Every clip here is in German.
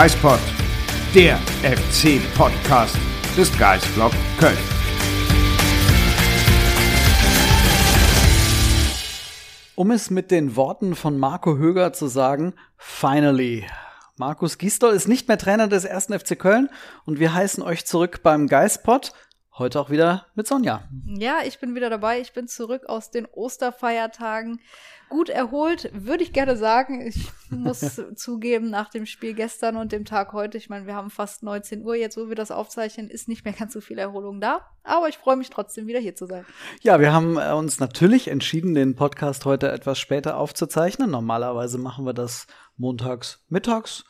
Geispod, der FC-Podcast des Geistblog Köln. Um es mit den Worten von Marco Höger zu sagen, finally. Markus Gisdol ist nicht mehr Trainer des ersten FC Köln und wir heißen euch zurück beim Geistpod. Heute auch wieder mit Sonja. Ja, ich bin wieder dabei. Ich bin zurück aus den Osterfeiertagen. Gut erholt, würde ich gerne sagen. Ich muss zugeben, nach dem Spiel gestern und dem Tag heute, ich meine, wir haben fast 19 Uhr jetzt, wo wir das aufzeichnen, ist nicht mehr ganz so viel Erholung da. Aber ich freue mich trotzdem wieder hier zu sein. Ja, wir haben äh, uns natürlich entschieden, den Podcast heute etwas später aufzuzeichnen. Normalerweise machen wir das montags mittags,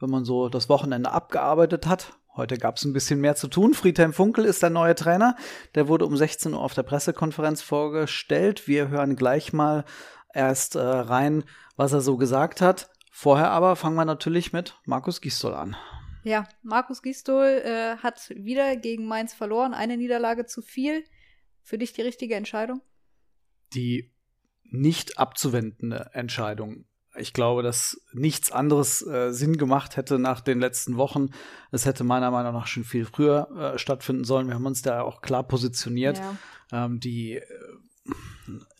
wenn man so das Wochenende abgearbeitet hat. Heute gab es ein bisschen mehr zu tun. Friedhelm Funkel ist der neue Trainer. Der wurde um 16 Uhr auf der Pressekonferenz vorgestellt. Wir hören gleich mal erst äh, rein, was er so gesagt hat. Vorher aber fangen wir natürlich mit Markus Gistol an. Ja, Markus Gistol äh, hat wieder gegen Mainz verloren. Eine Niederlage zu viel. Für dich die richtige Entscheidung? Die nicht abzuwendende Entscheidung ich glaube, dass nichts anderes äh, Sinn gemacht hätte nach den letzten Wochen. Es hätte meiner Meinung nach schon viel früher äh, stattfinden sollen. Wir haben uns da auch klar positioniert. Ja. Ähm, die, äh,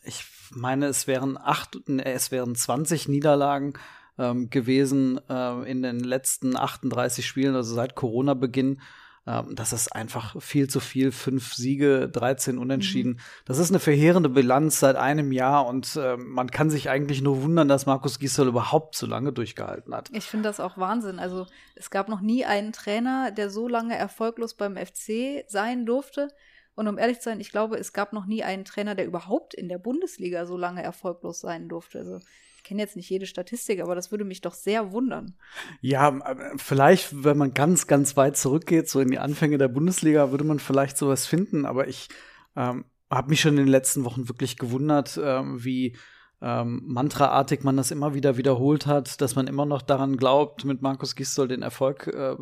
ich meine, es wären acht, es wären 20 Niederlagen ähm, gewesen äh, in den letzten 38 Spielen, also seit Corona-Beginn. Ähm, das ist einfach viel zu viel. Fünf Siege, 13 Unentschieden. Mhm. Das ist eine verheerende Bilanz seit einem Jahr und äh, man kann sich eigentlich nur wundern, dass Markus Gisdol überhaupt so lange durchgehalten hat. Ich finde das auch Wahnsinn. Also es gab noch nie einen Trainer, der so lange erfolglos beim FC sein durfte. Und um ehrlich zu sein, ich glaube, es gab noch nie einen Trainer, der überhaupt in der Bundesliga so lange erfolglos sein durfte. Also kenne jetzt nicht jede Statistik, aber das würde mich doch sehr wundern. Ja, äh, vielleicht, wenn man ganz, ganz weit zurückgeht, so in die Anfänge der Bundesliga, würde man vielleicht sowas finden, aber ich ähm, habe mich schon in den letzten Wochen wirklich gewundert, ähm, wie ähm, mantraartig man das immer wieder wiederholt hat, dass man immer noch daran glaubt, mit Markus Gistol den Erfolg äh,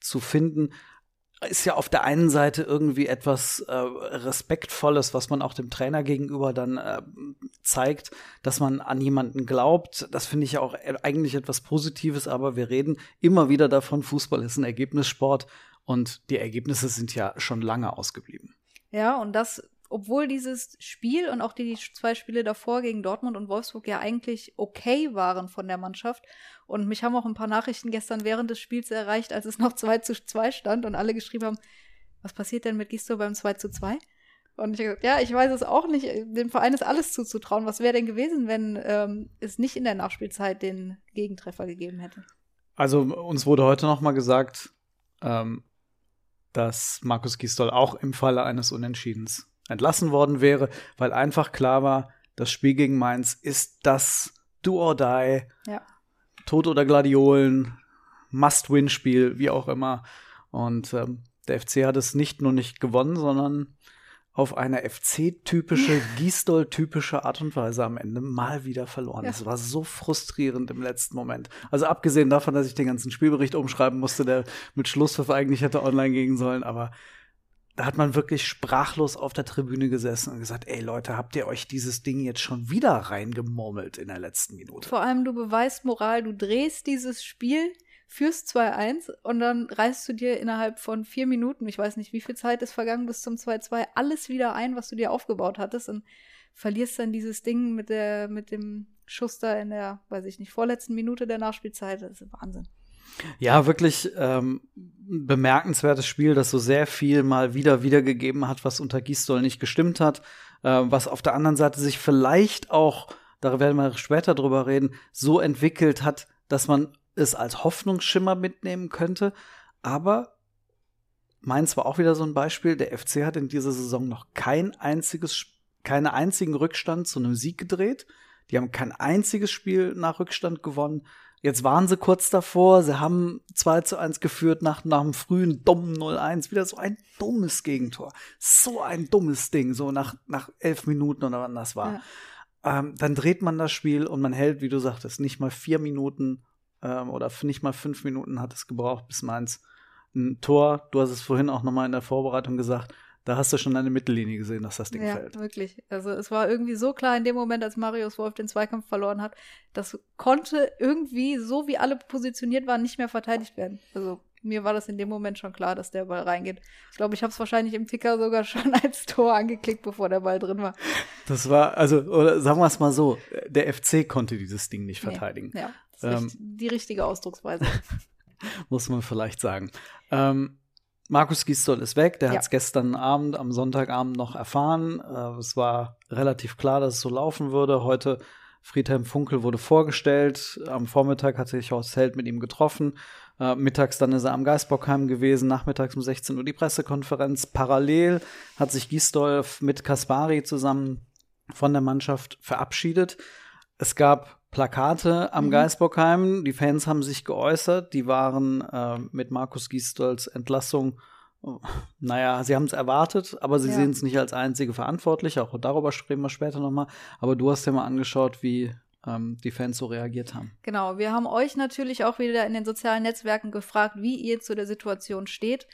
zu finden ist ja auf der einen Seite irgendwie etwas äh, Respektvolles, was man auch dem Trainer gegenüber dann äh, zeigt, dass man an jemanden glaubt. Das finde ich ja auch e-, eigentlich etwas Positives, aber wir reden immer wieder davon, Fußball ist ein Ergebnissport und die Ergebnisse sind ja schon lange ausgeblieben. Ja, und das obwohl dieses Spiel und auch die zwei Spiele davor gegen Dortmund und Wolfsburg ja eigentlich okay waren von der Mannschaft. Und mich haben auch ein paar Nachrichten gestern während des Spiels erreicht, als es noch 2 zu 2 stand und alle geschrieben haben, was passiert denn mit Gisto beim 2 zu 2? Und ich habe gesagt, ja, ich weiß es auch nicht. Dem Verein ist alles zuzutrauen. Was wäre denn gewesen, wenn ähm, es nicht in der Nachspielzeit den Gegentreffer gegeben hätte? Also uns wurde heute noch mal gesagt, ähm, dass Markus Gistol auch im Falle eines Unentschiedens entlassen worden wäre, weil einfach klar war, das Spiel gegen Mainz ist das Do or Die, ja. Tod oder Gladiolen, Must-Win-Spiel, wie auch immer. Und ähm, der FC hat es nicht nur nicht gewonnen, sondern auf eine FC-typische, Gisdol-typische Art und Weise am Ende mal wieder verloren. Es ja. war so frustrierend im letzten Moment. Also abgesehen davon, dass ich den ganzen Spielbericht umschreiben musste, der mit Schlusspfiff eigentlich hätte online gehen sollen, aber da hat man wirklich sprachlos auf der Tribüne gesessen und gesagt, ey Leute, habt ihr euch dieses Ding jetzt schon wieder reingemurmelt in der letzten Minute? Vor allem, du beweist Moral, du drehst dieses Spiel, führst 2-1 und dann reißt du dir innerhalb von vier Minuten, ich weiß nicht, wie viel Zeit ist vergangen bis zum 2-2, alles wieder ein, was du dir aufgebaut hattest und verlierst dann dieses Ding mit der, mit dem Schuss da in der, weiß ich nicht, vorletzten Minute der Nachspielzeit. Das ist Wahnsinn. Ja, wirklich ähm, bemerkenswertes Spiel, das so sehr viel mal wieder wiedergegeben hat, was unter Gisdol nicht gestimmt hat, äh, was auf der anderen Seite sich vielleicht auch, da werden wir später drüber reden, so entwickelt hat, dass man es als Hoffnungsschimmer mitnehmen könnte. Aber Mainz war auch wieder so ein Beispiel. Der FC hat in dieser Saison noch kein einziges keinen einzigen Rückstand zu einem Sieg gedreht. Die haben kein einziges Spiel nach Rückstand gewonnen. Jetzt waren sie kurz davor, sie haben 2 zu 1 geführt nach, nach einem frühen dummen 0-1. Wieder so ein dummes Gegentor. So ein dummes Ding, so nach, nach elf Minuten oder wann das war. Ja. Ähm, dann dreht man das Spiel und man hält, wie du sagtest, nicht mal vier Minuten ähm, oder nicht mal fünf Minuten hat es gebraucht, bis Mainz ein Tor, du hast es vorhin auch nochmal in der Vorbereitung gesagt, da hast du schon eine Mittellinie gesehen, dass das Ding ja, fällt. wirklich. Also es war irgendwie so klar in dem Moment, als Marius Wolf den Zweikampf verloren hat, das konnte irgendwie, so wie alle positioniert waren, nicht mehr verteidigt werden. Also mir war das in dem Moment schon klar, dass der Ball reingeht. Ich glaube, ich habe es wahrscheinlich im Ticker sogar schon als Tor angeklickt, bevor der Ball drin war. Das war, also, oder sagen wir es mal so, der FC konnte dieses Ding nicht verteidigen. Nee, ja, das ist ähm, die richtige Ausdrucksweise. muss man vielleicht sagen. Ähm, Markus Gisdol ist weg, der ja. hat es gestern Abend, am Sonntagabend noch erfahren. Äh, es war relativ klar, dass es so laufen würde. Heute Friedhelm Funkel wurde vorgestellt. Am Vormittag hat sich Horst Held mit ihm getroffen. Äh, mittags dann ist er am Geisbockheim gewesen. Nachmittags um 16 Uhr die Pressekonferenz. Parallel hat sich Gisdolf mit Kaspari zusammen von der Mannschaft verabschiedet. Es gab Plakate am mhm. Geisbockheim. Die Fans haben sich geäußert. Die waren äh, mit Markus Gisdols Entlassung, naja, sie haben es erwartet, aber sie ja. sehen es nicht als einzige verantwortlich. Auch darüber sprechen wir später nochmal. Aber du hast dir mal angeschaut, wie ähm, die Fans so reagiert haben. Genau, wir haben euch natürlich auch wieder in den sozialen Netzwerken gefragt, wie ihr zu der Situation steht.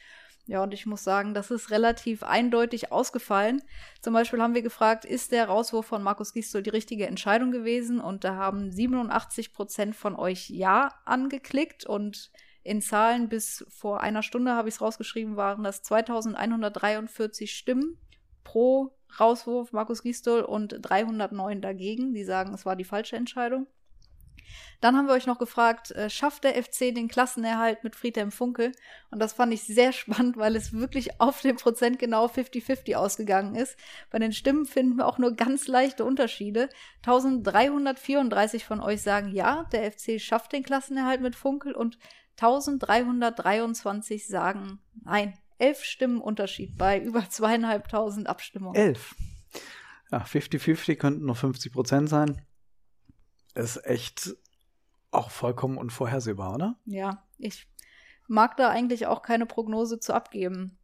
Ja, und ich muss sagen, das ist relativ eindeutig ausgefallen. Zum Beispiel haben wir gefragt, ist der Rauswurf von Markus Gisdol die richtige Entscheidung gewesen? Und da haben 87 Prozent von euch Ja angeklickt und in Zahlen bis vor einer Stunde habe ich es rausgeschrieben, waren das 2143 Stimmen pro Rauswurf Markus Gisdol und 309 dagegen. Die sagen, es war die falsche Entscheidung. Dann haben wir euch noch gefragt, äh, schafft der FC den Klassenerhalt mit Friedhelm Funkel? Und das fand ich sehr spannend, weil es wirklich auf den Prozent genau 50-50 ausgegangen ist. Bei den Stimmen finden wir auch nur ganz leichte Unterschiede. 1334 von euch sagen ja, der FC schafft den Klassenerhalt mit Funkel und 1323 sagen nein. Elf Stimmen Unterschied bei über zweieinhalbtausend Abstimmungen. Elf. Ja, 50-50 könnten nur 50 Prozent sein. Ist echt auch vollkommen unvorhersehbar, oder? Ja, ich mag da eigentlich auch keine Prognose zu abgeben.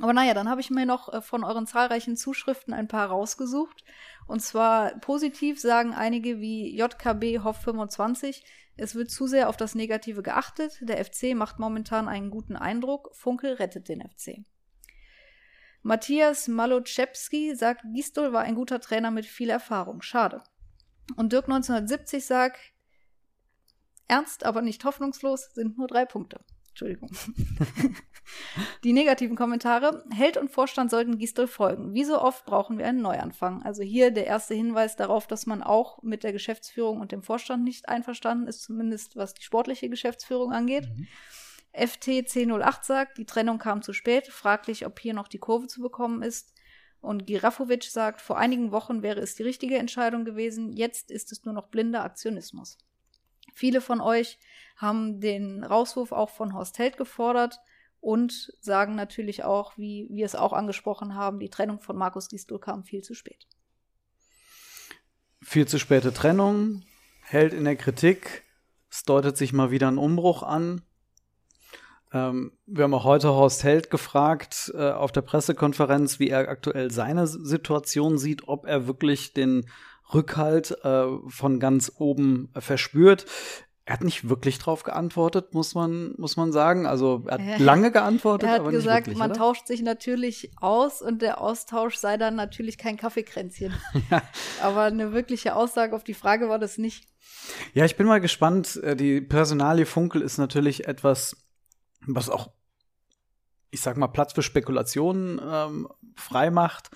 Aber naja, dann habe ich mir noch äh, von euren zahlreichen Zuschriften ein paar rausgesucht. Und zwar positiv sagen einige wie JKB Hoff 25, es wird zu sehr auf das Negative geachtet. Der FC macht momentan einen guten Eindruck. Funkel rettet den FC. Matthias Maloczewski sagt, Gistol war ein guter Trainer mit viel Erfahrung. Schade. Und Dirk 1970 sagt, ernst, aber nicht hoffnungslos sind nur drei Punkte. Entschuldigung. Die negativen Kommentare. Held und Vorstand sollten Gistel folgen. Wie so oft brauchen wir einen Neuanfang. Also hier der erste Hinweis darauf, dass man auch mit der Geschäftsführung und dem Vorstand nicht einverstanden ist, zumindest was die sportliche Geschäftsführung angeht. Mhm. FT 1008 sagt, die Trennung kam zu spät. Fraglich, ob hier noch die Kurve zu bekommen ist. Und Girafovic sagt, vor einigen Wochen wäre es die richtige Entscheidung gewesen, jetzt ist es nur noch blinder Aktionismus. Viele von euch haben den Rauswurf auch von Horst Held gefordert und sagen natürlich auch, wie wir es auch angesprochen haben, die Trennung von Markus Gisdol kam viel zu spät. Viel zu späte Trennung, Held in der Kritik, es deutet sich mal wieder ein Umbruch an. Ähm, wir haben auch heute Horst Held gefragt äh, auf der Pressekonferenz, wie er aktuell seine Situation sieht, ob er wirklich den Rückhalt äh, von ganz oben verspürt. Er hat nicht wirklich drauf geantwortet, muss man, muss man sagen. Also er hat äh, lange geantwortet, er hat gesagt, wirklich, man oder? tauscht sich natürlich aus und der Austausch sei dann natürlich kein Kaffeekränzchen. ja. Aber eine wirkliche Aussage auf die Frage war das nicht. Ja, ich bin mal gespannt. Äh, die Personalie Funkel ist natürlich etwas was auch, ich sag mal, Platz für Spekulationen ähm, frei macht.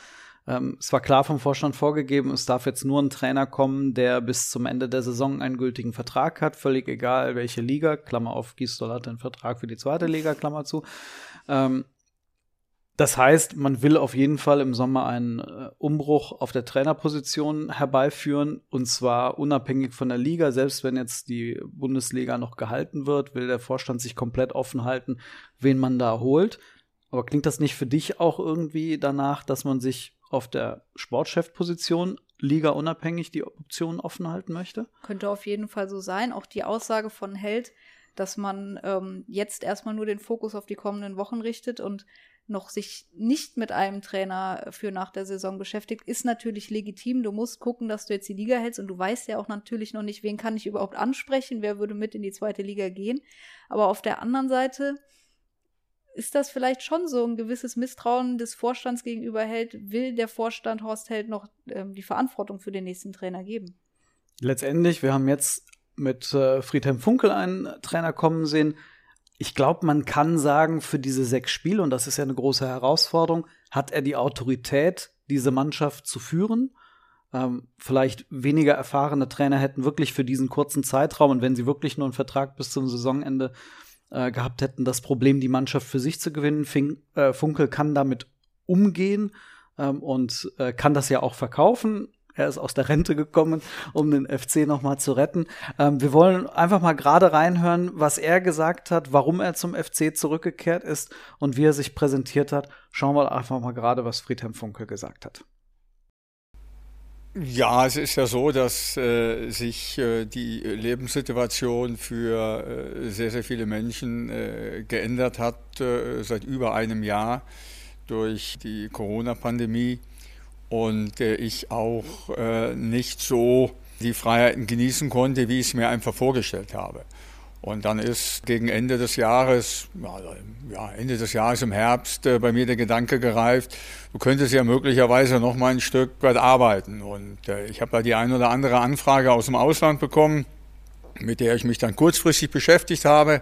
Ähm, es war klar vom Vorstand vorgegeben, es darf jetzt nur ein Trainer kommen, der bis zum Ende der Saison einen gültigen Vertrag hat, völlig egal welche Liga, Klammer auf, Gisdol hat einen Vertrag für die zweite Liga, Klammer zu. Ähm, das heißt, man will auf jeden Fall im Sommer einen äh, Umbruch auf der Trainerposition herbeiführen und zwar unabhängig von der Liga. Selbst wenn jetzt die Bundesliga noch gehalten wird, will der Vorstand sich komplett offen halten, wen man da holt. Aber klingt das nicht für dich auch irgendwie danach, dass man sich auf der Sportchefposition Liga unabhängig die Option offen halten möchte? Könnte auf jeden Fall so sein. Auch die Aussage von Held, dass man ähm, jetzt erstmal nur den Fokus auf die kommenden Wochen richtet und noch sich nicht mit einem Trainer für nach der Saison beschäftigt, ist natürlich legitim. Du musst gucken, dass du jetzt die Liga hältst und du weißt ja auch natürlich noch nicht, wen kann ich überhaupt ansprechen, wer würde mit in die zweite Liga gehen. Aber auf der anderen Seite ist das vielleicht schon so ein gewisses Misstrauen des Vorstands gegenüber Held? Will der Vorstand Horst Held noch ähm, die Verantwortung für den nächsten Trainer geben? Letztendlich, wir haben jetzt mit äh, Friedhelm Funkel einen Trainer kommen sehen. Ich glaube, man kann sagen, für diese sechs Spiele, und das ist ja eine große Herausforderung, hat er die Autorität, diese Mannschaft zu führen. Ähm, vielleicht weniger erfahrene Trainer hätten wirklich für diesen kurzen Zeitraum, und wenn sie wirklich nur einen Vertrag bis zum Saisonende äh, gehabt hätten, das Problem, die Mannschaft für sich zu gewinnen. Fink, äh, Funkel kann damit umgehen ähm, und äh, kann das ja auch verkaufen. Er ist aus der Rente gekommen, um den FC nochmal zu retten. Ähm, wir wollen einfach mal gerade reinhören, was er gesagt hat, warum er zum FC zurückgekehrt ist und wie er sich präsentiert hat. Schauen wir einfach mal gerade, was Friedhelm Funkel gesagt hat. Ja, es ist ja so, dass äh, sich äh, die Lebenssituation für äh, sehr, sehr viele Menschen äh, geändert hat äh, seit über einem Jahr durch die Corona-Pandemie und äh, ich auch nicht so die Freiheiten genießen konnte, wie ich es mir einfach vorgestellt habe. Und dann ist gegen Ende des Jahres, ja, Ende des Jahres im Herbst äh, bei mir der Gedanke gereift, du könntest ja möglicherweise noch mal ein Stück weit arbeiten. Und äh, ich habe da die ein oder andere Anfrage aus dem Ausland bekommen, mit der ich mich dann kurzfristig beschäftigt habe,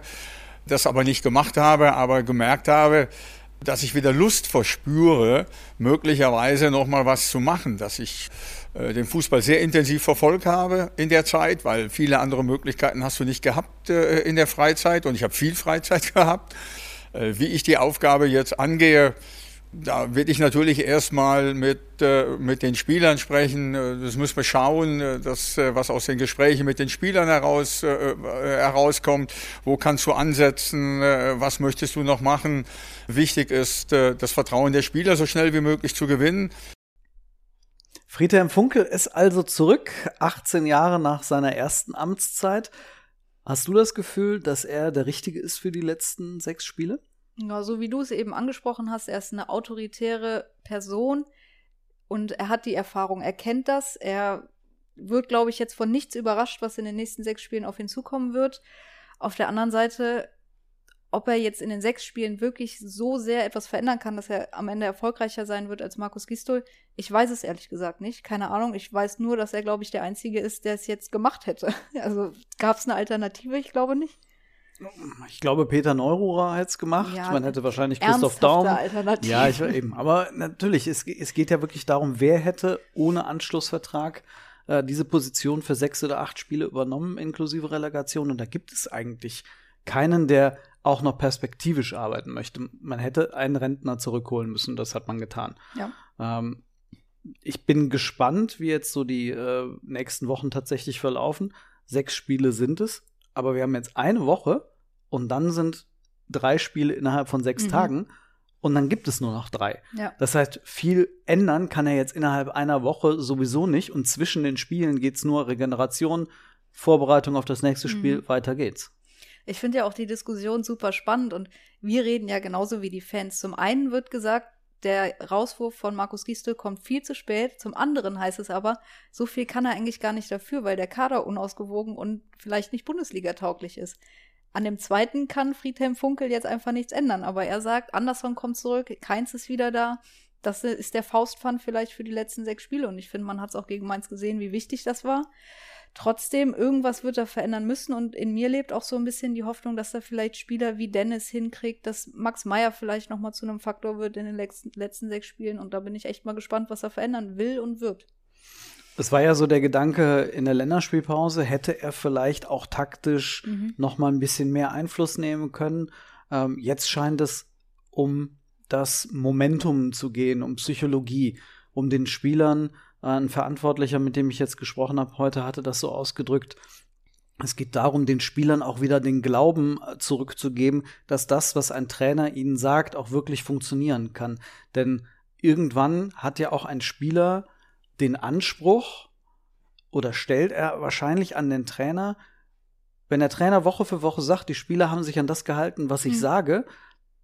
das aber nicht gemacht habe, aber gemerkt habe, dass ich wieder Lust verspüre, möglicherweise noch mal was zu machen, dass ich äh, den Fußball sehr intensiv verfolgt habe in der Zeit, weil viele andere Möglichkeiten hast du nicht gehabt äh, in der Freizeit und ich habe viel Freizeit gehabt. Äh, wie ich die Aufgabe jetzt angehe, da werde ich natürlich erstmal mit, mit den Spielern sprechen. Das müssen wir schauen, dass, was aus den Gesprächen mit den Spielern heraus, herauskommt. Wo kannst du ansetzen? Was möchtest du noch machen? Wichtig ist, das Vertrauen der Spieler so schnell wie möglich zu gewinnen. Friedhelm Funkel ist also zurück, 18 Jahre nach seiner ersten Amtszeit. Hast du das Gefühl, dass er der Richtige ist für die letzten sechs Spiele? Ja, so wie du es eben angesprochen hast, er ist eine autoritäre Person und er hat die Erfahrung, er kennt das, er wird, glaube ich, jetzt von nichts überrascht, was in den nächsten sechs Spielen auf ihn zukommen wird. Auf der anderen Seite ob er jetzt in den sechs Spielen wirklich so sehr etwas verändern kann, dass er am Ende erfolgreicher sein wird als Markus Gistol, ich weiß es ehrlich gesagt nicht. Keine Ahnung. Ich weiß nur, dass er, glaube ich, der Einzige ist, der es jetzt gemacht hätte. Also gab es eine Alternative? Ich glaube nicht. Ich glaube, Peter Neururer hat es gemacht. Ja, Man hätte wahrscheinlich Christoph Daum. Alternative. Ja, ich eben. Aber natürlich, es, es geht ja wirklich darum, wer hätte ohne Anschlussvertrag äh, diese Position für sechs oder acht Spiele übernommen, inklusive Relegation. Und da gibt es eigentlich keinen, der auch noch perspektivisch arbeiten möchte. Man hätte einen Rentner zurückholen müssen, das hat man getan. Ja. Ähm, ich bin gespannt, wie jetzt so die äh, nächsten Wochen tatsächlich verlaufen. Sechs Spiele sind es, aber wir haben jetzt eine Woche und dann sind drei Spiele innerhalb von sechs mhm. Tagen und dann gibt es nur noch drei. Ja. Das heißt, viel ändern kann er jetzt innerhalb einer Woche sowieso nicht und zwischen den Spielen geht es nur Regeneration, Vorbereitung auf das nächste Spiel, mhm. weiter geht's. Ich finde ja auch die Diskussion super spannend und wir reden ja genauso wie die Fans. Zum einen wird gesagt, der Rauswurf von Markus Gistel kommt viel zu spät. Zum anderen heißt es aber, so viel kann er eigentlich gar nicht dafür, weil der Kader unausgewogen und vielleicht nicht Bundesliga-tauglich ist. An dem zweiten kann Friedhelm Funkel jetzt einfach nichts ändern, aber er sagt, Anderson kommt zurück, Keins ist wieder da. Das ist der Faustpfand vielleicht für die letzten sechs Spiele und ich finde, man hat es auch gegen Mainz gesehen, wie wichtig das war. Trotzdem, irgendwas wird er verändern müssen und in mir lebt auch so ein bisschen die Hoffnung, dass er vielleicht Spieler wie Dennis hinkriegt, dass Max Meyer vielleicht noch mal zu einem Faktor wird in den letzten, letzten sechs Spielen und da bin ich echt mal gespannt, was er verändern will und wird. Es war ja so der Gedanke in der Länderspielpause, hätte er vielleicht auch taktisch mhm. noch mal ein bisschen mehr Einfluss nehmen können. Ähm, jetzt scheint es um das Momentum zu gehen, um Psychologie, um den Spielern ein Verantwortlicher, mit dem ich jetzt gesprochen habe, heute hatte das so ausgedrückt. Es geht darum, den Spielern auch wieder den Glauben äh, zurückzugeben, dass das, was ein Trainer ihnen sagt, auch wirklich funktionieren kann. Denn irgendwann hat ja auch ein Spieler den Anspruch oder stellt er wahrscheinlich an den Trainer, wenn der Trainer Woche für Woche sagt, die Spieler haben sich an das gehalten, was ich Mhm. sage,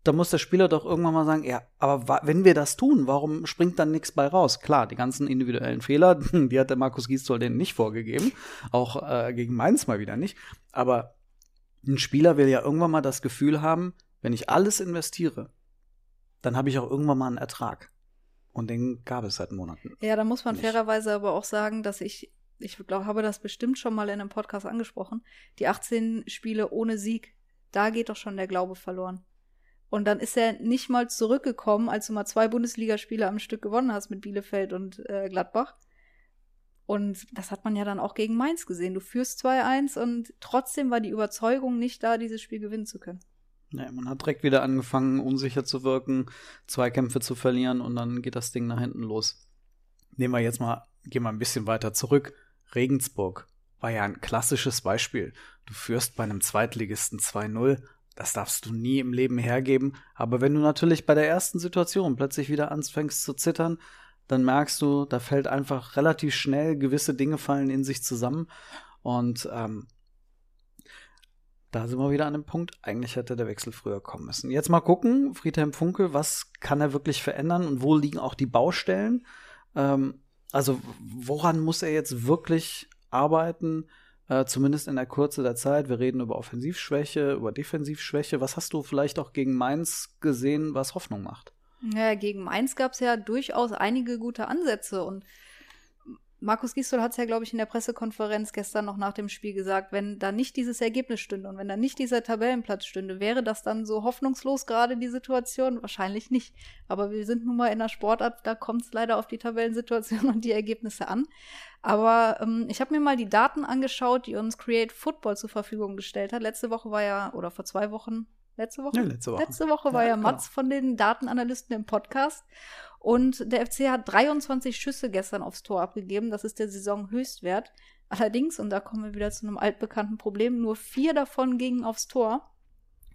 dann muss der Spieler doch irgendwann mal sagen, ja, aber wenn wir das tun, warum springt dann nichts bei raus? Klar, die ganzen individuellen Fehler, die hat der Markus Gisdol denen nicht vorgegeben, auch äh, gegen Mainz mal wieder nicht. Aber ein Spieler will ja irgendwann mal das Gefühl haben, wenn ich alles investiere, dann habe ich auch irgendwann mal einen Ertrag. Und den gab es seit Monaten. Ja, da muss man Nicht. fairerweise aber auch sagen, dass ich, ich glaube, habe das bestimmt schon mal in einem Podcast angesprochen, die 18 Spiele ohne Sieg, da geht doch schon der Glaube verloren. Und dann ist er nicht mal zurückgekommen, als du mal zwei Bundesligaspiele am Stück gewonnen hast mit Bielefeld und äh, Gladbach. Und das hat man ja dann auch gegen Mainz gesehen. Du führst 2-1 und trotzdem war die Überzeugung nicht da, dieses Spiel gewinnen zu können. Ja, man hat direkt wieder angefangen, unsicher zu wirken, Zweikämpfe zu verlieren und dann geht das Ding nach hinten los. Nehmen wir jetzt mal, gehen wir ein bisschen weiter zurück. Regensburg war ja ein klassisches Beispiel. Du führst bei einem Zweitligisten 2-0. Das darfst du nie im Leben hergeben. Aber wenn du natürlich bei der ersten Situation plötzlich wieder anfängst zu zittern, dann merkst du, da fällt einfach relativ schnell gewisse Dinge fallen in sich zusammen. Und ähm, da sind wir wieder an dem Punkt, eigentlich hätte der Wechsel früher kommen müssen. Jetzt mal gucken, Friedhelm Funkel, was kann er wirklich verändern und wo liegen auch die Baustellen? Ähm, also woran muss er jetzt wirklich arbeiten, äh, zumindest in der Kürze der Zeit? Wir reden über Offensivschwäche, über Defensivschwäche. Was hast du vielleicht auch gegen Mainz gesehen, was Hoffnung macht? Ja, gegen Mainz gab es ja durchaus einige gute Ansätze und Markus Gisdol hat es ja, glaube ich, in der Pressekonferenz gestern noch nach dem Spiel gesagt, wenn da nicht dieses Ergebnis stünde und wenn da nicht dieser Tabellenplatz stünde, wäre das dann so hoffnungslos gerade die Situation? Wahrscheinlich nicht. Aber wir sind nun mal in der Sportart, da kommt es leider auf die Tabellensituation und die Ergebnisse an. Aber ähm, ich habe mir mal die Daten angeschaut, die uns Create Football zur Verfügung gestellt hat. Letzte Woche war ja, oder vor zwei Wochen, letzte Woche? Ja, letzte Woche. Letzte Woche war Ja, ja, genau. Mats von den Datenanalysten im Podcast. Und der FC hat 23 Schüsse gestern aufs Tor abgegeben. Das ist der Saisonhöchstwert. Allerdings, und da kommen wir wieder zu einem altbekannten Problem, nur vier davon gingen aufs Tor.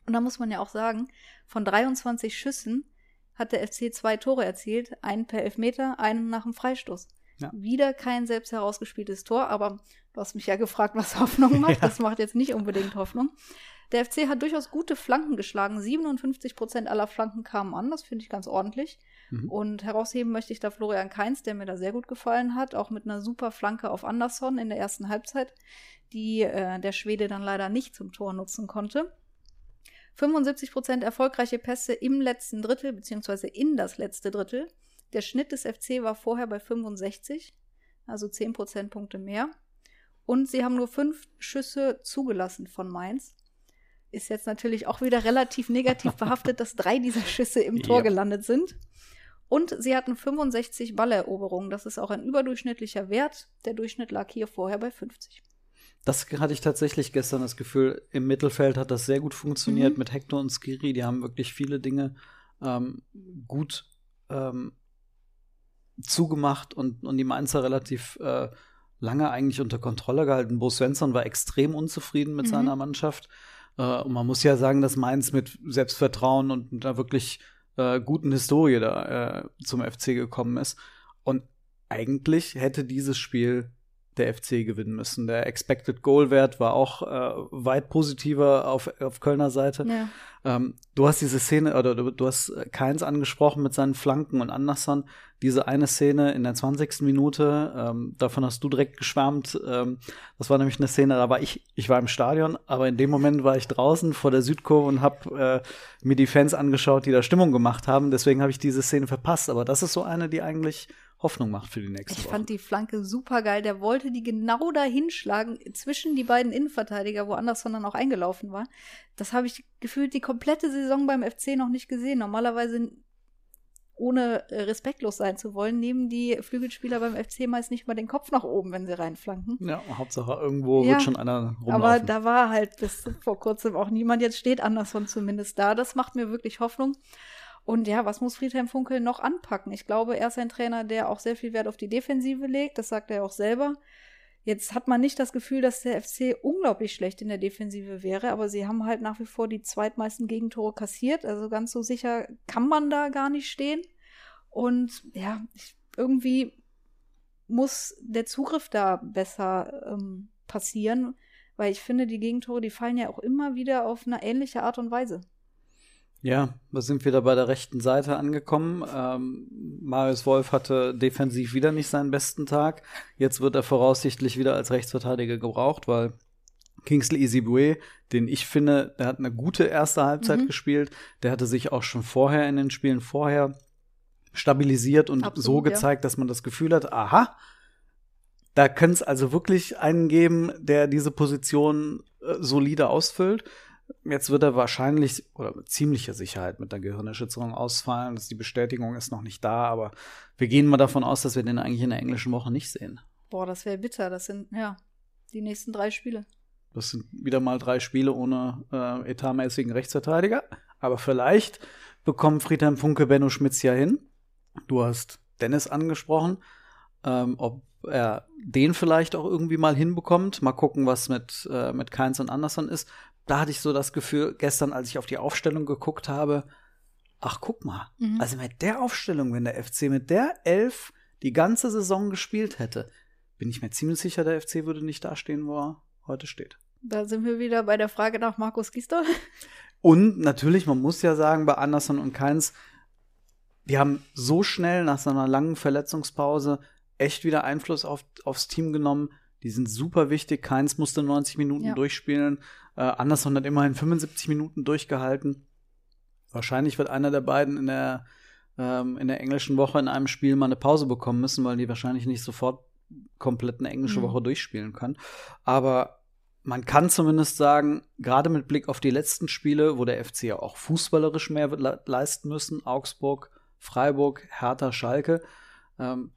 Und da muss man ja auch sagen, von 23 Schüssen hat der FC zwei Tore erzielt, einen per Elfmeter, einen nach dem Freistoß. Ja. Wieder kein selbst herausgespieltes Tor, aber du hast mich ja gefragt, was Hoffnung macht. Ja. Das macht jetzt nicht unbedingt Hoffnung. Der FC hat durchaus gute Flanken geschlagen. 57 Prozent aller Flanken kamen an. Das finde ich ganz ordentlich. Mhm. Und herausheben möchte ich da Florian Kainz, der mir da sehr gut gefallen hat. Auch mit einer super Flanke auf Andersson in der ersten Halbzeit, die äh, der Schwede dann leider nicht zum Tor nutzen konnte. 75 Prozent erfolgreiche Pässe im letzten Drittel, beziehungsweise in das letzte Drittel. Der Schnitt des FC war vorher bei 65, also 10 Prozentpunkte mehr. Und sie haben nur fünf Schüsse zugelassen von Mainz. Ist jetzt natürlich auch wieder relativ negativ behaftet, dass drei dieser Schüsse im Tor Ja. gelandet sind. Und sie hatten 65 Balleroberungen. Das ist auch ein überdurchschnittlicher Wert. Der Durchschnitt lag hier vorher bei 50. Das hatte ich tatsächlich gestern das Gefühl, im Mittelfeld hat das sehr gut funktioniert Mhm. mit Hector und Skiri. Die haben wirklich viele Dinge ähm, gut ähm, zugemacht und, und die Mainzer relativ äh, lange eigentlich unter Kontrolle gehalten. Bo Svensson war extrem unzufrieden mit Mhm. seiner Mannschaft. Äh, und man muss ja sagen, dass Mainz mit Selbstvertrauen und mit einer wirklich äh, guten Historie da äh, zum FC gekommen ist. Und eigentlich hätte dieses Spiel der FC gewinnen müssen. Der Expected Goal Wert war auch äh, weit positiver auf, auf Kölner Seite. Ja. Ähm, du hast diese Szene, oder du, du hast Keins angesprochen mit seinen Flanken und Anderson. Diese eine Szene in der 20. Minute, ähm, davon hast du direkt geschwärmt. Ähm, das war nämlich eine Szene, da war ich, ich war im Stadion, aber in dem Moment war ich draußen vor der Südkurve und habe äh, mir die Fans angeschaut, die da Stimmung gemacht haben. Deswegen habe ich diese Szene verpasst. Aber das ist so eine, die eigentlich Hoffnung macht für die nächste Ich Woche. fand die Flanke super geil. Der wollte die genau dahin schlagen, zwischen die beiden Innenverteidiger, wo Anderson dann auch eingelaufen war. Das habe ich gefühlt die komplette Saison beim FC noch nicht gesehen. Normalerweise, ohne äh, respektlos sein zu wollen, nehmen die Flügelspieler beim FC meist nicht mal den Kopf nach oben, wenn sie reinflanken. ja, Hauptsache irgendwo Ja, wird schon einer rumlaufen. Aber da war halt bis vor kurzem auch niemand. Jetzt steht Anderson zumindest da. Das macht mir wirklich Hoffnung. Und ja, was muss Friedhelm Funkel noch anpacken? Ich glaube, er ist ein Trainer, der auch sehr viel Wert auf die Defensive legt. Das sagt er auch selber. Jetzt hat man nicht das Gefühl, dass der FC unglaublich schlecht in der Defensive wäre, aber sie haben halt nach wie vor die zweitmeisten Gegentore kassiert. Also ganz so sicher kann man da gar nicht stehen. Und ja, ich, irgendwie muss der Zugriff da besser ähm, passieren, weil ich finde, die Gegentore, die fallen ja auch immer wieder auf eine ähnliche Art und Weise. Ja, wir sind wieder bei der rechten Seite angekommen. Ähm, Marius Wolf hatte defensiv wieder nicht seinen besten Tag. Jetzt wird er voraussichtlich wieder als Rechtsverteidiger gebraucht, weil Kingsley Isibue, den ich finde, der hat eine gute erste Halbzeit mhm. gespielt. Der hatte sich auch schon vorher in den Spielen vorher stabilisiert und Absolut, so gezeigt, ja. dass man das Gefühl hat, aha, da könnte es also wirklich einen geben, der diese Position äh, solide ausfüllt. Jetzt wird er wahrscheinlich oder mit ziemlicher Sicherheit mit der Gehirnerschütterung ausfallen. Das die Bestätigung ist noch nicht da, aber wir gehen mal davon aus, dass wir den eigentlich in der englischen Woche nicht sehen. Boah, das wäre bitter. Das sind ja die nächsten drei Spiele. Das sind wieder mal drei Spiele ohne äh, etatmäßigen Rechtsverteidiger. Aber vielleicht bekommen Friedhelm Funke Benno Schmitz ja hin. Du hast Dennis angesprochen. Ähm, ob er den vielleicht auch irgendwie mal hinbekommt. Mal gucken, was mit, äh, mit Keins und Anderson ist. Da hatte ich so das Gefühl, gestern, als ich auf die Aufstellung geguckt habe, ach, guck mal. Mhm. Also mit der Aufstellung, wenn der FC mit der Elf die ganze Saison gespielt hätte, bin ich mir ziemlich sicher, der FC würde nicht dastehen, wo er heute steht. Da sind wir wieder bei der Frage nach Markus Gisdol. Und natürlich, man muss ja sagen, bei Anderson und Keins, die haben so schnell nach so einer langen Verletzungspause echt wieder Einfluss auf, aufs Team genommen. Die sind super wichtig. Keins musste 90 Minuten ja. durchspielen. Äh, Anderson hat immerhin 75 Minuten durchgehalten. Wahrscheinlich wird einer der beiden in der, ähm, in der englischen Woche in einem Spiel mal eine Pause bekommen müssen, weil die wahrscheinlich nicht sofort komplett eine englische mhm. Woche durchspielen können. Aber man kann zumindest sagen, gerade mit Blick auf die letzten Spiele, wo der FC ja auch fußballerisch mehr le leisten müssen, Augsburg, Freiburg, Hertha, Schalke, ähm,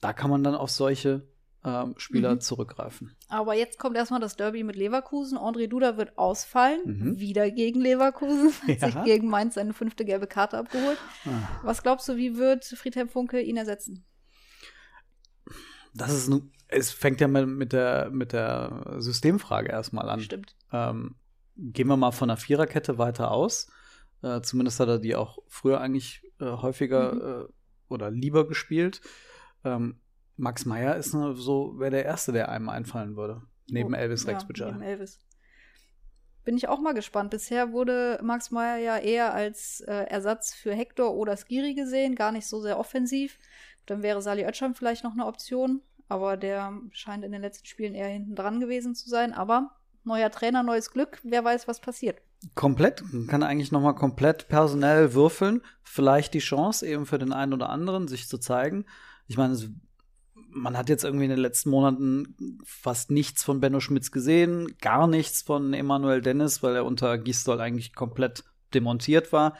da kann man dann auf solche ähm, Spieler mhm. zurückgreifen. Aber jetzt kommt erstmal das Derby mit Leverkusen. André Duda wird ausfallen, mhm. wieder gegen Leverkusen, hat ja. sich gegen Mainz seine fünfte gelbe Karte abgeholt. Ah. Was glaubst du, wie wird Friedhelm Funke ihn ersetzen? Das ist ein, es fängt ja mit der, mit der Systemfrage erstmal an. Stimmt. Ähm, gehen wir mal von der Viererkette weiter aus. Äh, zumindest hat er die auch früher eigentlich äh, häufiger mhm. äh, oder lieber gespielt. Ähm, Max Meyer ist nur so, wäre der Erste, der einem einfallen würde. Neben oh, Elvis Rex ja, Neben Elvis. Bin ich auch mal gespannt. Bisher wurde Max Meyer ja eher als äh, Ersatz für Hector oder Skiri gesehen, gar nicht so sehr offensiv. Dann wäre Sali Oetschan vielleicht noch eine Option, aber der scheint in den letzten Spielen eher hinten dran gewesen zu sein. Aber neuer Trainer, neues Glück, wer weiß, was passiert. Komplett, man kann eigentlich noch mal komplett personell würfeln. Vielleicht die Chance eben für den einen oder anderen, sich zu zeigen. Ich meine, man hat jetzt irgendwie in den letzten Monaten fast nichts von Benno Schmitz gesehen, gar nichts von Emanuel Dennis, weil er unter Gistol eigentlich komplett demontiert war.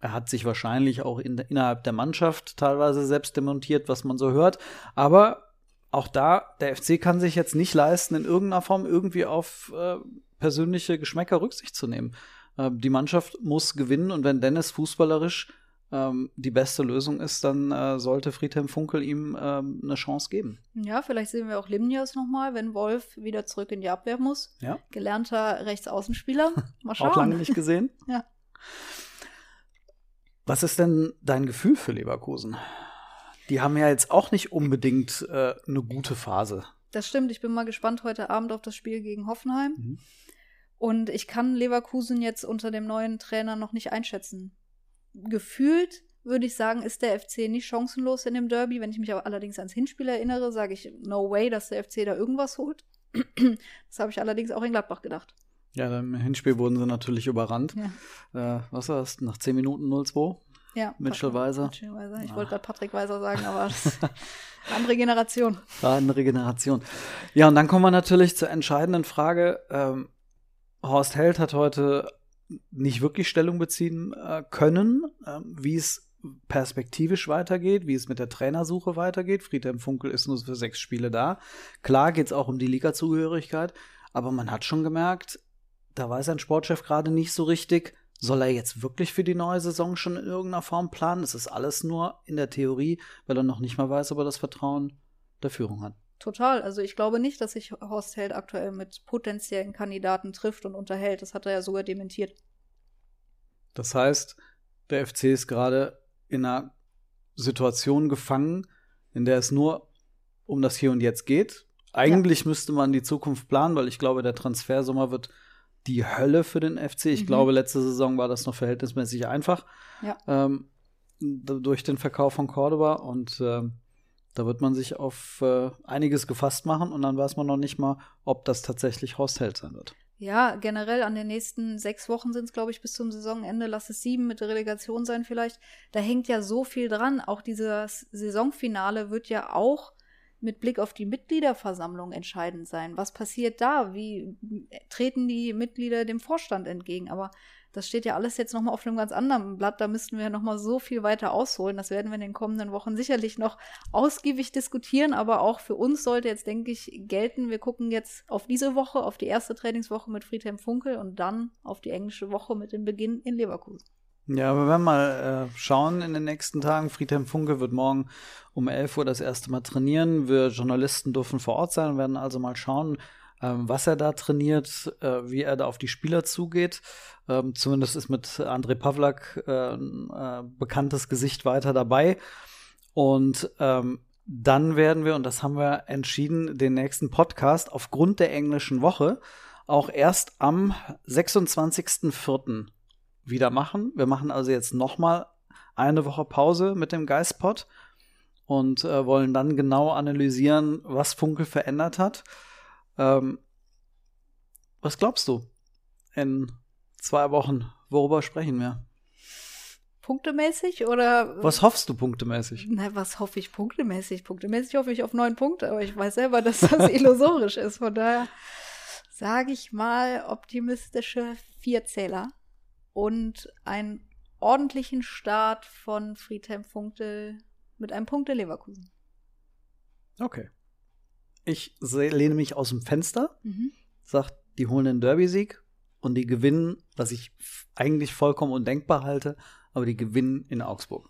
Er hat sich wahrscheinlich auch in, innerhalb der Mannschaft teilweise selbst demontiert, was man so hört. Aber auch da, der FC kann sich jetzt nicht leisten, in irgendeiner Form irgendwie auf äh, persönliche Geschmäcker Rücksicht zu nehmen. Äh, die Mannschaft muss gewinnen und wenn Dennis fußballerisch ähm, die beste Lösung ist, dann äh, sollte Friedhelm Funkel ihm ähm, eine Chance geben. Ja, vielleicht sehen wir auch Limnios nochmal, wenn Wolf wieder zurück in die Abwehr muss. Ja. Gelernter Rechtsaußenspieler. Mal schauen. auch lange nicht gesehen. ja. Was ist denn dein Gefühl für Leverkusen? Die haben ja jetzt auch nicht unbedingt äh, eine gute Phase. Das stimmt. Ich bin mal gespannt heute Abend auf das Spiel gegen Hoffenheim. Mhm. Und ich kann Leverkusen jetzt unter dem neuen Trainer noch nicht einschätzen gefühlt würde ich sagen, ist der FC nicht chancenlos in dem Derby. Wenn ich mich aber allerdings ans Hinspiel erinnere, sage ich, no way, dass der FC da irgendwas holt. das habe ich allerdings auch in Gladbach gedacht. Ja, im Hinspiel wurden sie natürlich überrannt. Ja. Äh, was war das? Nach 10 Minuten 0-2? Ja. Mitchell Weiser. Mitchell Weiser. Ich ah. wollte gerade Patrick Weiser sagen, aber das ist eine andere Generation. Eine andere Generation. Ja, und dann kommen wir natürlich zur entscheidenden Frage. Ähm, Horst Held hat heute nicht wirklich Stellung beziehen äh, können, äh, wie es perspektivisch weitergeht, wie es mit der Trainersuche weitergeht. Friedhelm Funkel ist nur für sechs Spiele da. Klar geht es auch um die Liga-Zugehörigkeit, aber man hat schon gemerkt, da weiß ein Sportchef gerade nicht so richtig, soll er jetzt wirklich für die neue Saison schon in irgendeiner Form planen? Das ist alles nur in der Theorie, weil er noch nicht mal weiß, ob er das Vertrauen der Führung hat. Total. Also ich glaube nicht, dass sich Horst Held aktuell mit potenziellen Kandidaten trifft und unterhält. Das hat er ja sogar dementiert. Das heißt, der FC ist gerade in einer Situation gefangen, in der es nur um das Hier und Jetzt geht. Eigentlich ja. müsste man die Zukunft planen, weil ich glaube, der Transfersommer wird die Hölle für den FC. Ich mhm. glaube, letzte Saison war das noch verhältnismäßig einfach. Ja. Ähm, durch den Verkauf von Cordoba und äh, da wird man sich auf äh, einiges gefasst machen und dann weiß man noch nicht mal, ob das tatsächlich Horst Held sein wird. Ja, generell an den nächsten sechs Wochen sind es, glaube ich, bis zum Saisonende. Lass es sieben mit der Relegation sein vielleicht. Da hängt ja so viel dran. Auch dieses Saisonfinale wird ja auch mit Blick auf die Mitgliederversammlung entscheidend sein. Was passiert da? Wie treten die Mitglieder dem Vorstand entgegen? Aber das steht ja alles jetzt nochmal auf einem ganz anderen Blatt. Da müssten wir nochmal so viel weiter ausholen. Das werden wir in den kommenden Wochen sicherlich noch ausgiebig diskutieren. Aber auch für uns sollte jetzt, denke ich, gelten, wir gucken jetzt auf diese Woche, auf die erste Trainingswoche mit Friedhelm Funkel und dann auf die englische Woche mit dem Beginn in Leverkusen. Ja, wir werden mal äh, schauen in den nächsten Tagen. Friedhelm Funke wird morgen um 11 Uhr das erste Mal trainieren. Wir Journalisten dürfen vor Ort sein, werden also mal schauen, ähm, was er da trainiert, äh, wie er da auf die Spieler zugeht. Ähm, zumindest ist mit André Pavlak äh, ein äh, bekanntes Gesicht weiter dabei. Und ähm, dann werden wir, und das haben wir entschieden, den nächsten Podcast aufgrund der englischen Woche auch erst am 26.04. wieder machen. Wir machen also jetzt noch mal eine Woche Pause mit dem Geistpod und äh, wollen dann genau analysieren, was Funkel verändert hat. Ähm, was glaubst du? In zwei Wochen, worüber sprechen wir? Punktemäßig oder? Was hoffst du punktemäßig? Na, was hoffe ich punktemäßig? Punktemäßig hoffe ich auf neun Punkte, aber ich weiß selber, dass das illusorisch ist. Von daher sage ich mal optimistische Vierzähler und einen ordentlichen Start von Friedhelm Funkte mit einem Punkte Leverkusen. Okay. Ich lehne mich aus dem Fenster, mhm. sag, die holen den Derby-Sieg und die gewinnen, was ich eigentlich vollkommen undenkbar halte, aber die gewinnen in Augsburg.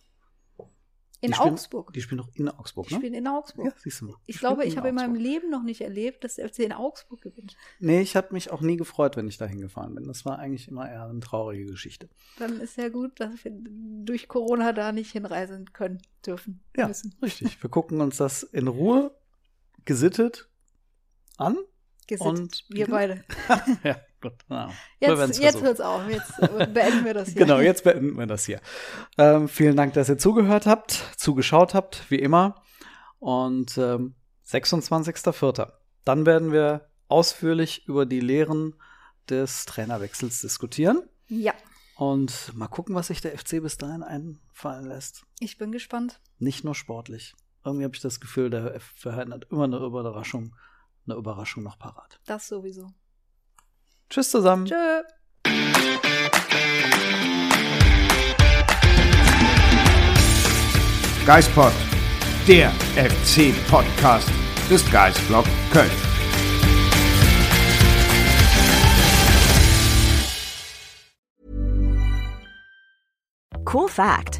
In die Augsburg? Spielen, die spielen doch in Augsburg, die ne? Die spielen in Augsburg. Ja, siehst du mal. Ich glaube, ich habe in meinem Leben noch nicht erlebt, dass der FC in Augsburg gewinnt. Nee, ich habe mich auch nie gefreut, wenn ich da hingefahren bin. Das war eigentlich immer eher eine traurige Geschichte. Dann ist ja gut, dass wir durch Corona da nicht hinreisen können, dürfen, ja, müssen. richtig. Wir gucken uns das in Ruhe gesittet an. Gesittet, und wir beide. ja, gut. Na, jetzt jetzt hört es auf. Jetzt beenden wir das hier. genau, jetzt beenden wir das hier. Ähm, vielen Dank, dass ihr zugehört habt, zugeschaut habt, wie immer. Und ähm, 26.04. Dann werden wir ausführlich über die Lehren des Trainerwechsels diskutieren. Ja. Und mal gucken, was sich der FC bis dahin einfallen lässt. Ich bin gespannt. Nicht nur sportlich irgendwie habe ich das Gefühl, der Verhalten hat immer eine Überraschung, eine Überraschung noch parat. Das sowieso. Tschüss zusammen. Tschö. Geistpod, der FC-Podcast des Geistblog Köln. Cool fact